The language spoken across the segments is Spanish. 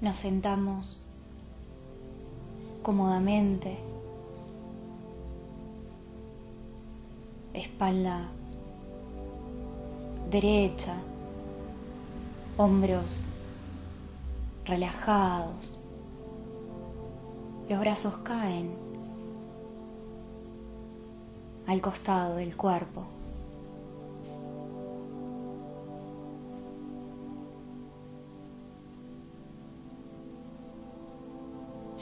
Nos sentamos cómodamente, espalda derecha, hombros relajados, los brazos caen al costado del cuerpo.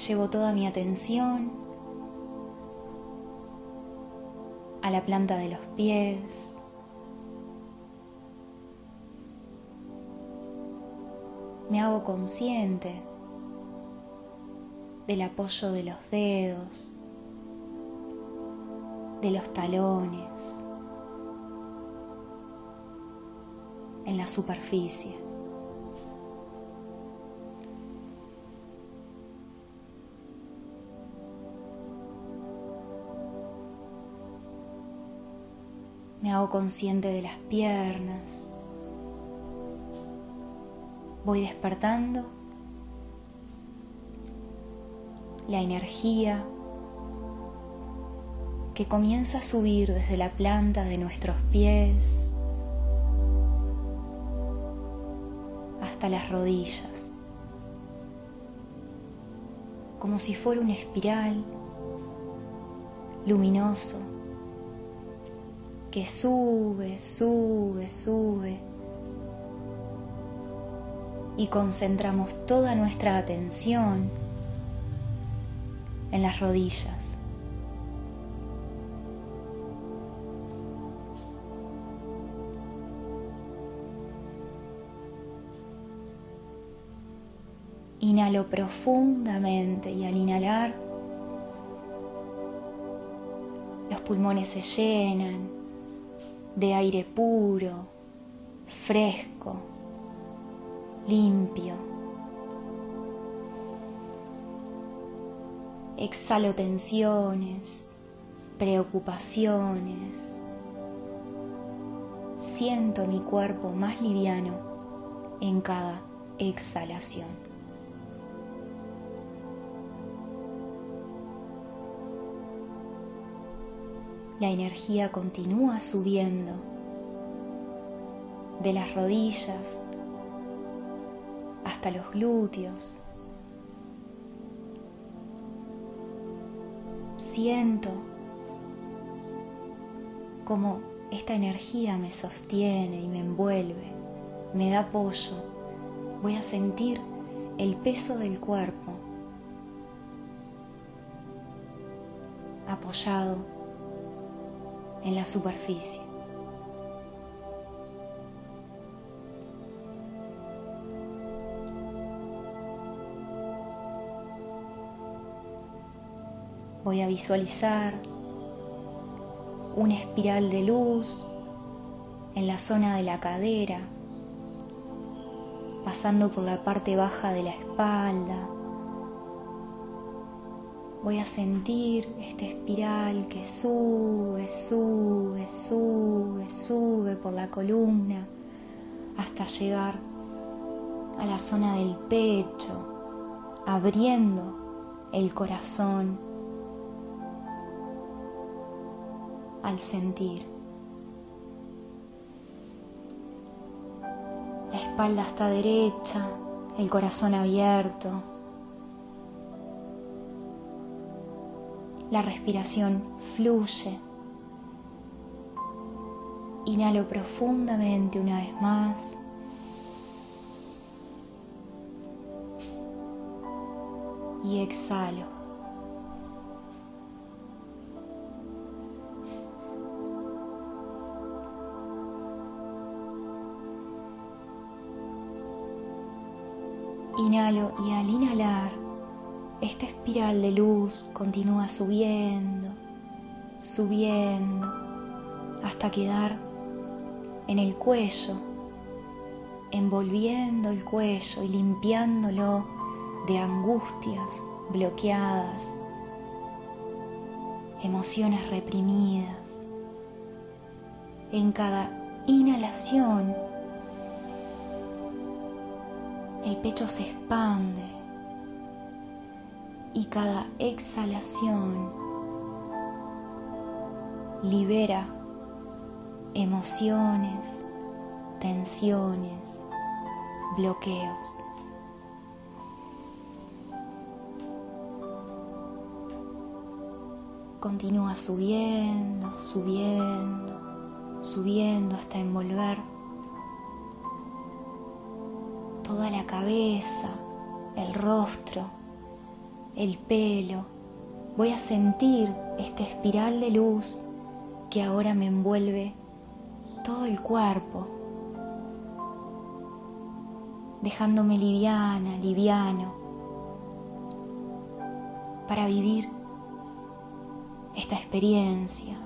Llevo toda mi atención a la planta de los pies, me hago consciente del apoyo de los dedos, de los talones, en la superficie. Hago consciente de las piernas, voy despertando. La energía que comienza a subir desde la planta de nuestros pies hasta las rodillas, como si fuera una espiral luminoso que sube, sube, sube y concentramos toda nuestra atención en las rodillas. Inhalo profundamente y al inhalar los pulmones se llenan de aire puro, fresco limpio. Exhalo tensiones, preocupaciones. Siento mi cuerpo más liviano en cada exhalación. La energía continúa subiendo de las rodillas hasta los glúteos. Siento como esta energía me sostiene y me envuelve, me da apoyo. Voy a sentir el peso del cuerpo apoyado en la superficie. voy a visualizar una espiral de luz en la zona de la cadera, pasando por la parte baja de la espalda. Voy a sentir esta espiral que sube, sube, sube, sube por la columna hasta llegar a la zona del pecho, abriendo el corazón al sentir. La espalda está derecha, el corazón abierto. La respiración fluye. Inhalo profundamente una vez más. Y exhalo. Inhalo y al inhalar, esta espiral de luz continúa subiendo, subiendo, hasta quedar en el cuello, envolviendo el cuello y limpiándolo de angustias bloqueadas, emociones reprimidas. En cada inhalación el pecho se expande y cada exhalación libera emociones, tensiones, bloqueos. Continúa subiendo, subiendo, subiendo hasta envolver toda la cabeza, el rostro, el pelo. Voy a sentir esta espiral de luz que ahora me envuelve todo el cuerpo, dejándome liviana, liviano, para vivir esta experiencia.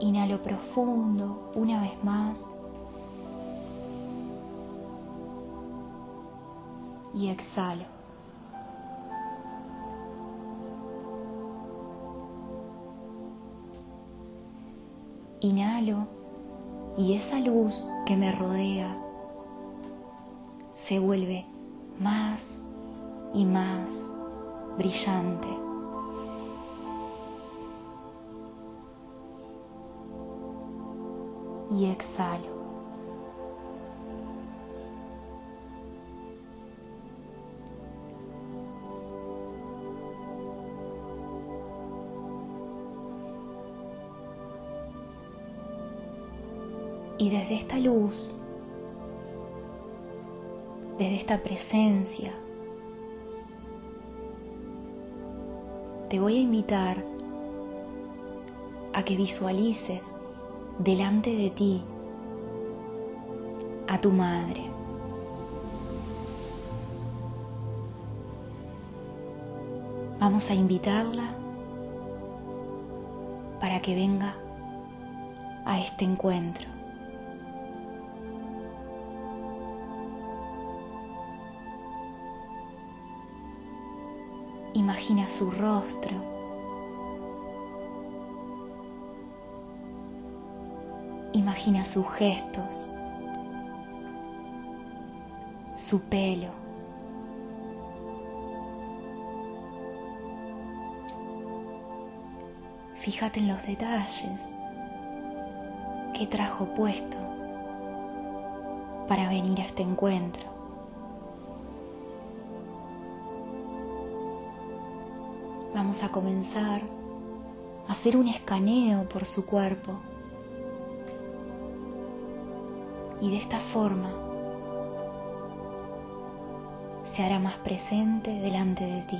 Inhalo profundo una vez más. Y exhalo. Inhalo y esa luz que me rodea se vuelve más y más brillante. Y exhalo. Y desde esta luz desde esta presencia, te voy a invitar a que visualices delante de ti a tu madre. Vamos a invitarla para que venga a este encuentro. Imagina su rostro. Imagina sus gestos, su pelo. Fíjate en los detalles que trajo puesto para venir a este encuentro. Vamos a comenzar a hacer un escaneo por su cuerpo. Y de esta forma se hará más presente delante de ti.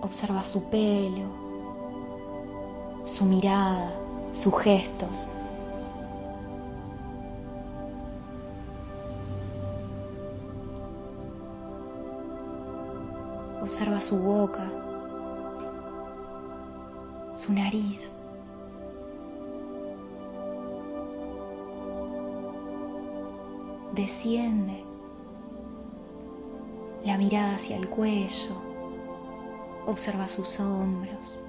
Observa su pelo, su mirada, sus gestos. Observa su boca, su nariz. Desciende la mirada hacia el cuello. Observa sus hombros,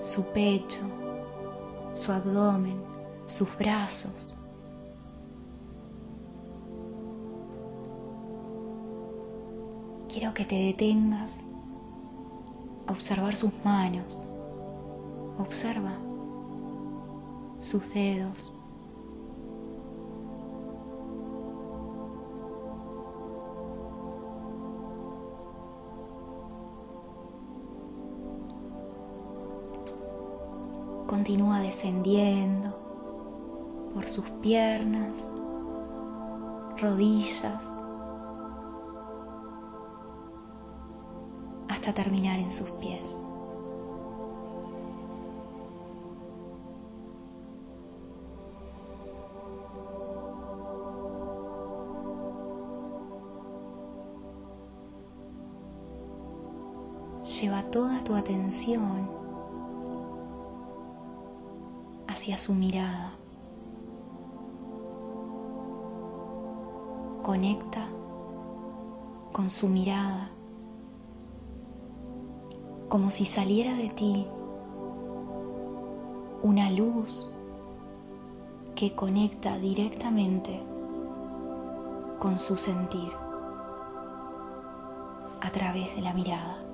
su pecho, su abdomen, sus brazos. Quiero que te detengas a observar sus manos. Observa sus dedos. Continúa descendiendo por sus piernas, rodillas, terminar en sus pies. Lleva toda tu atención hacia su mirada. conecta con su mirada, como si saliera de ti una luz que conecta directamente con su sentir a través de la mirada.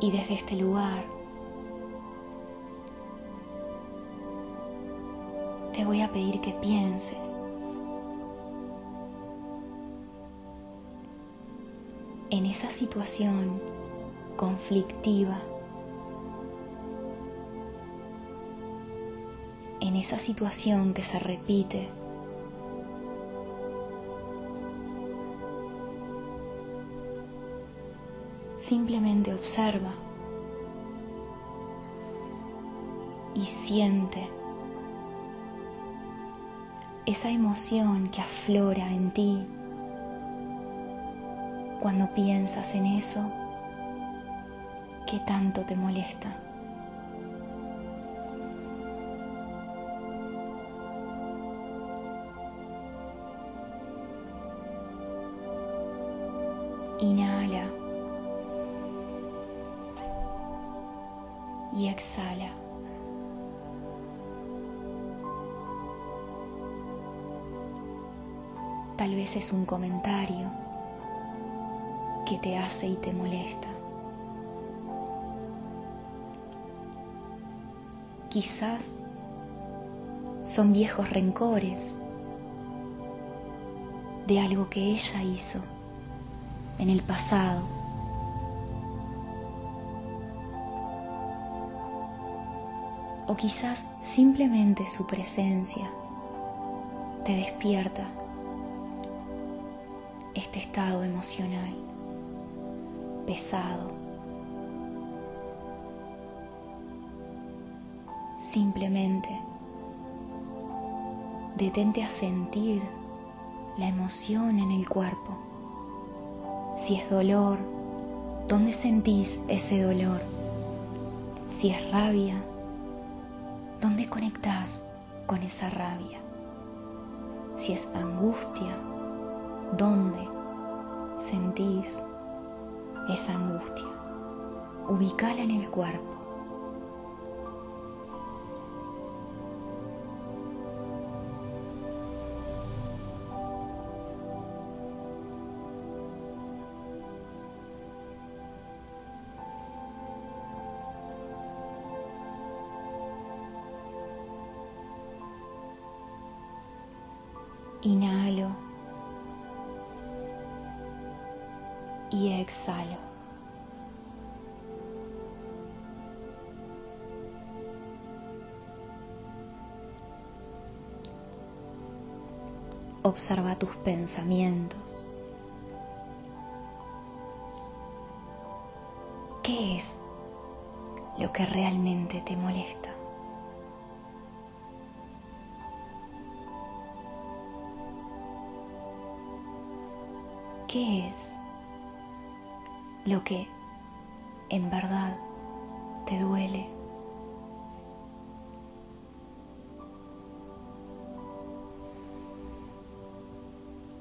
Y desde este lugar te voy a pedir que pienses en esa situación conflictiva, en esa situación que se repite. Simplemente observa y siente esa emoción que aflora en ti cuando piensas en eso que tanto te molesta. Inhala y exhala. Tal vez es un comentario que te hace y te molesta. Quizás son viejos rencores de algo que ella hizo en el pasado. O quizás simplemente su presencia te despierta este estado emocional pesado. Simplemente detente a sentir la emoción en el cuerpo. Si es dolor, ¿dónde sentís ese dolor? Si es rabia, ¿dónde conectás con esa rabia? Si es angustia, ¿dónde sentís esa angustia. Ubicala en el cuerpo. Observa tus pensamientos. ¿Qué es lo que realmente te molesta? ¿Qué es lo que en verdad te duele.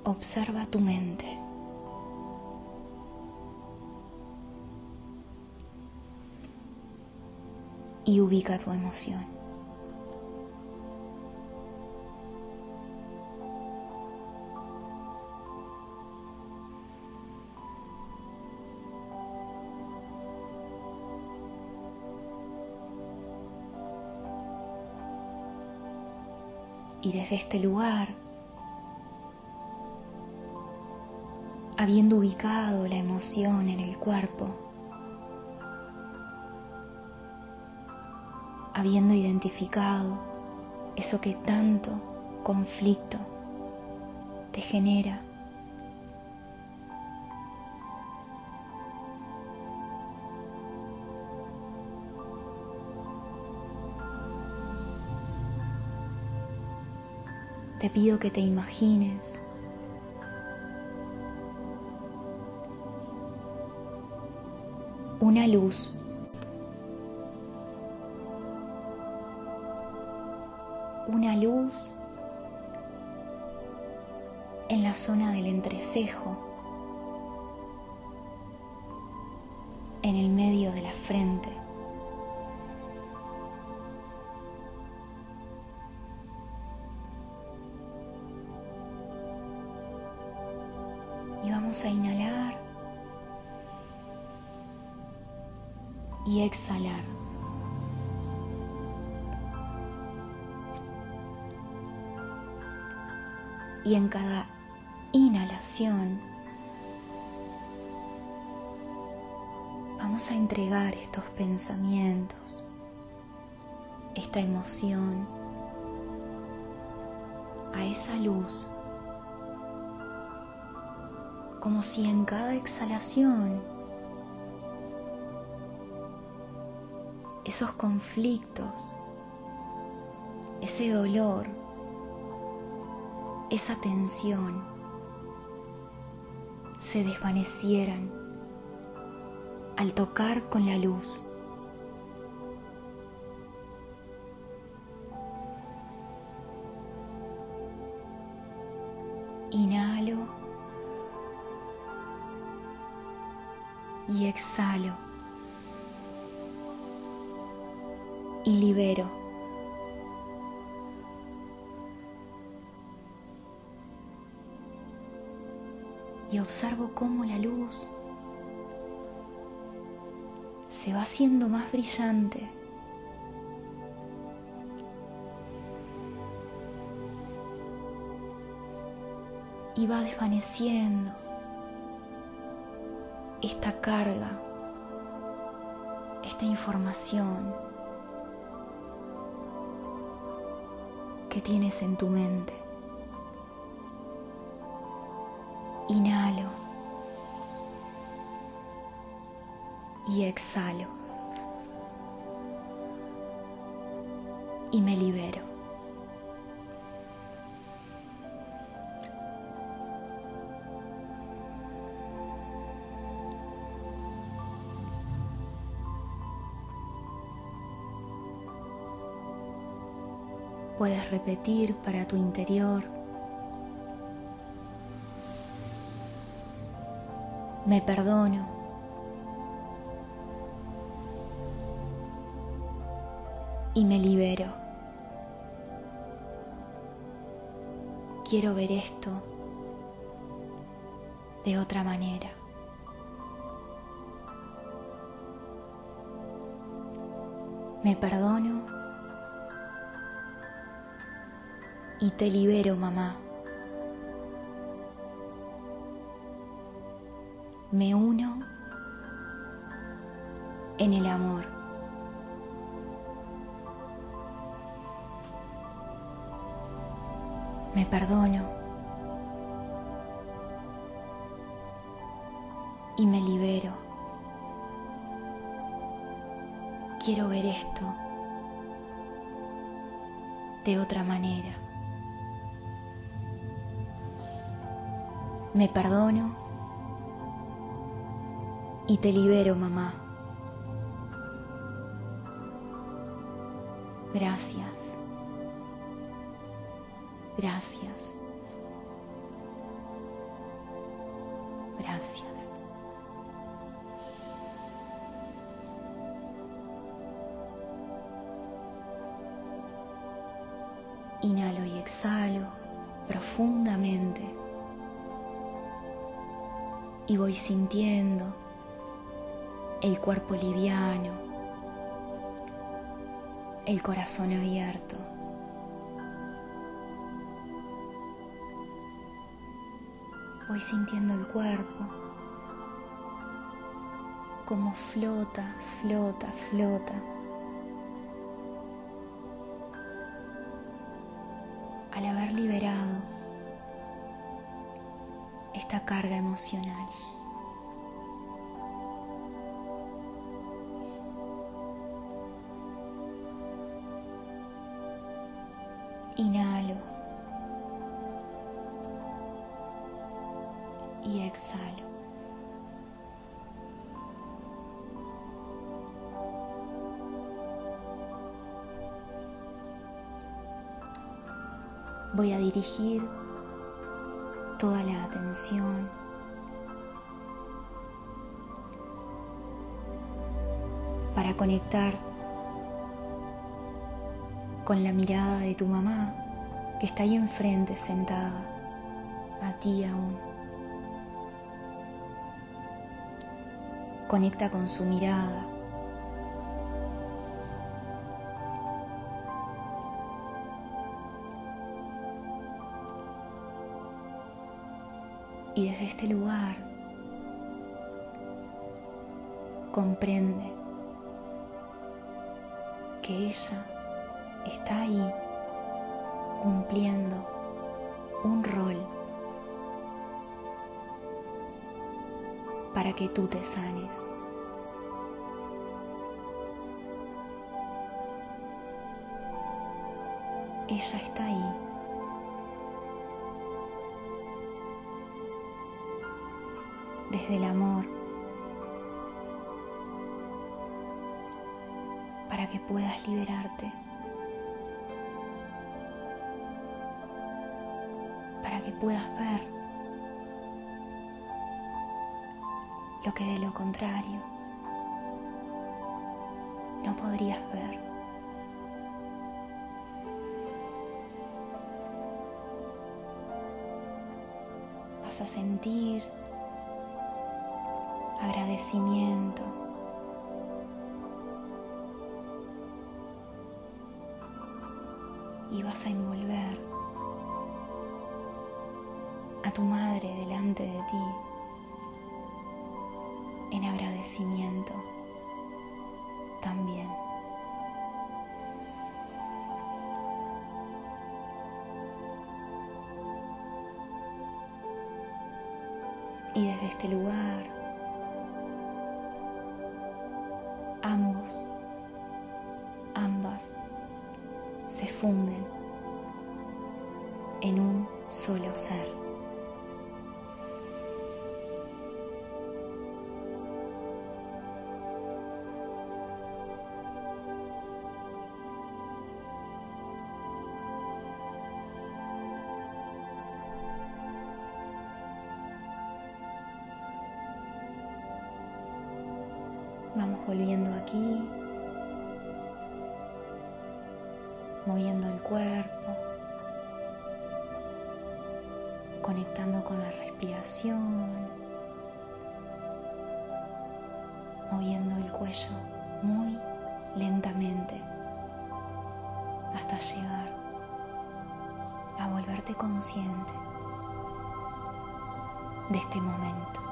Observa tu mente. Y ubica tu emoción. Y desde este lugar, habiendo ubicado la emoción en el cuerpo, habiendo identificado eso que tanto conflicto te genera, te pido que te imagines una luz una luz en la zona del entrecejo, en el medio de la frente. Exhalar. Y en cada inhalación vamos a entregar estos pensamientos, esta emoción a esa luz, como si en cada exhalación esos conflictos, ese dolor, esa tensión se desvanecieran al tocar con la luz. Inhalo y exhalo y libero. y observo cómo la luz se va haciendo más brillante. Y va desvaneciendo esta carga, esta información que tienes en tu mente. Inhalo y exhalo y me libero. Repetir para tu interior me perdono. Y me libero. Quiero ver esto de otra manera. Me perdono y te libero, mamá. me uno en el amor. Me perdono y me libero. Quiero ver esto de otra manera. Me perdono y te libero, mamá. Gracias. Gracias. Gracias. Inhalo y exhalo profundamente y voy sintiendo el cuerpo liviano, el corazón abierto. Voy sintiendo el cuerpo como flota, flota, flota. Al haber liberado esta carga emocional. Inhalo y exhalo. voy a dirigir toda la atención para conectar con la mirada de tu mamá que está ahí enfrente sentada, a ti aún. Conecta con su mirada. Y desde este lugar comprende que ella está ahí cumpliendo un rol para que tú te sanes. Ella está ahí. Desde el amor. Para que puedas liberarte. Para que puedas ver lo que de lo contrario no podrías ver. Vas a sentir agradecimiento. Y vas a envolver a tu madre delante de ti en agradecimiento también. Y desde este lugar, funden en un solo ser. Vamos volviendo aquí, moviendo el cuerpo, conectando con la respiración, moviendo el cuello muy lentamente hasta llegar a volverte consciente de este momento.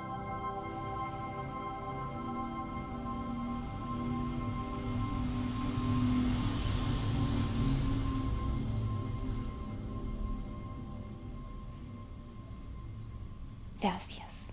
Gracias.